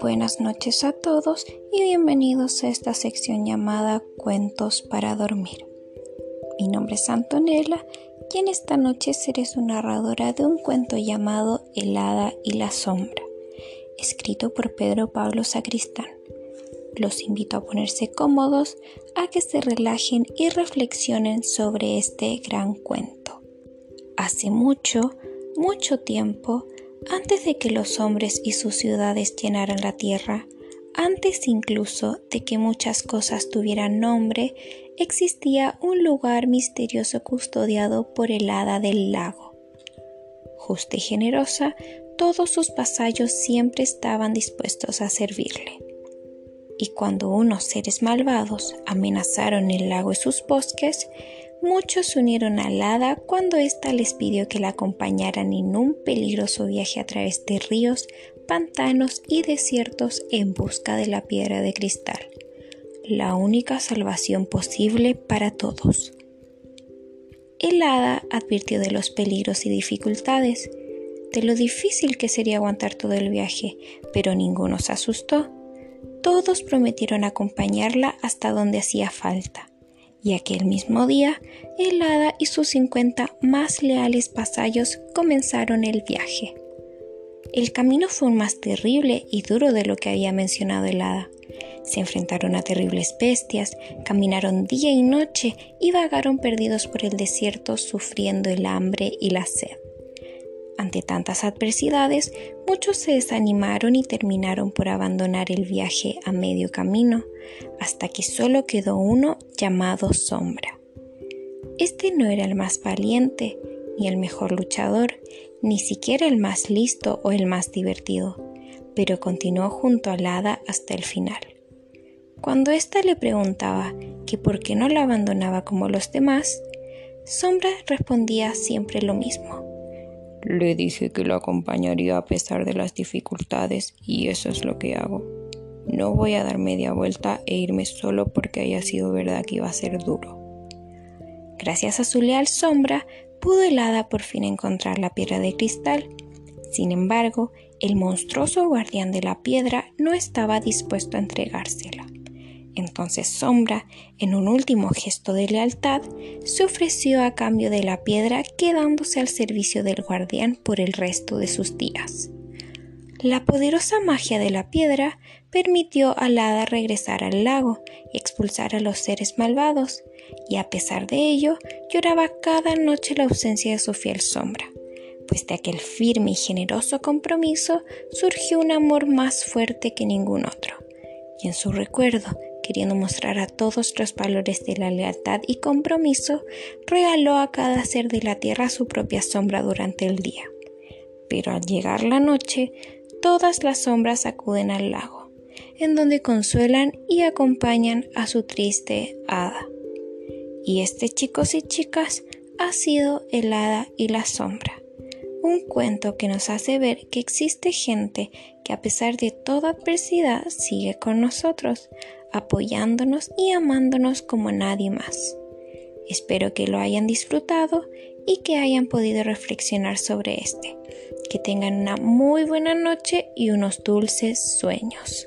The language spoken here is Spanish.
Buenas noches a todos y bienvenidos a esta sección llamada Cuentos para dormir. Mi nombre es Antonella y en esta noche seré su narradora de un cuento llamado El hada y la sombra, escrito por Pedro Pablo Sacristán. Los invito a ponerse cómodos, a que se relajen y reflexionen sobre este gran cuento. Hace mucho, mucho tiempo, antes de que los hombres y sus ciudades llenaran la tierra, antes incluso de que muchas cosas tuvieran nombre, existía un lugar misterioso custodiado por el hada del lago. Justa y generosa, todos sus vasallos siempre estaban dispuestos a servirle. Y cuando unos seres malvados amenazaron el lago y sus bosques, Muchos se unieron al hada cuando ésta les pidió que la acompañaran en un peligroso viaje a través de ríos, pantanos y desiertos en busca de la piedra de cristal, la única salvación posible para todos. El hada advirtió de los peligros y dificultades, de lo difícil que sería aguantar todo el viaje, pero ninguno se asustó. Todos prometieron acompañarla hasta donde hacía falta y aquel mismo día el hada y sus 50 más leales vasallos comenzaron el viaje. El camino fue más terrible y duro de lo que había mencionado el hada. Se enfrentaron a terribles bestias, caminaron día y noche y vagaron perdidos por el desierto sufriendo el hambre y la sed. Ante tantas adversidades, muchos se desanimaron y terminaron por abandonar el viaje a medio camino, hasta que solo quedó uno llamado Sombra. Este no era el más valiente, ni el mejor luchador, ni siquiera el más listo o el más divertido, pero continuó junto al hada hasta el final. Cuando ésta le preguntaba que por qué no la abandonaba como los demás, Sombra respondía siempre lo mismo. Le dije que lo acompañaría a pesar de las dificultades y eso es lo que hago. No voy a dar media vuelta e irme solo porque haya sido verdad que iba a ser duro. Gracias a su leal sombra, pudo el hada por fin encontrar la piedra de cristal. Sin embargo, el monstruoso guardián de la piedra no estaba dispuesto a entregársela. Entonces Sombra, en un último gesto de lealtad, se ofreció a cambio de la piedra quedándose al servicio del guardián por el resto de sus días. La poderosa magia de la piedra permitió al hada regresar al lago y expulsar a los seres malvados, y a pesar de ello lloraba cada noche la ausencia de su fiel sombra, pues de aquel firme y generoso compromiso surgió un amor más fuerte que ningún otro, y en su recuerdo queriendo mostrar a todos los valores de la lealtad y compromiso, regaló a cada ser de la tierra su propia sombra durante el día. Pero al llegar la noche, todas las sombras acuden al lago, en donde consuelan y acompañan a su triste hada. Y este, chicos y chicas, ha sido el hada y la sombra un cuento que nos hace ver que existe gente que a pesar de toda adversidad sigue con nosotros, apoyándonos y amándonos como nadie más. Espero que lo hayan disfrutado y que hayan podido reflexionar sobre este. Que tengan una muy buena noche y unos dulces sueños.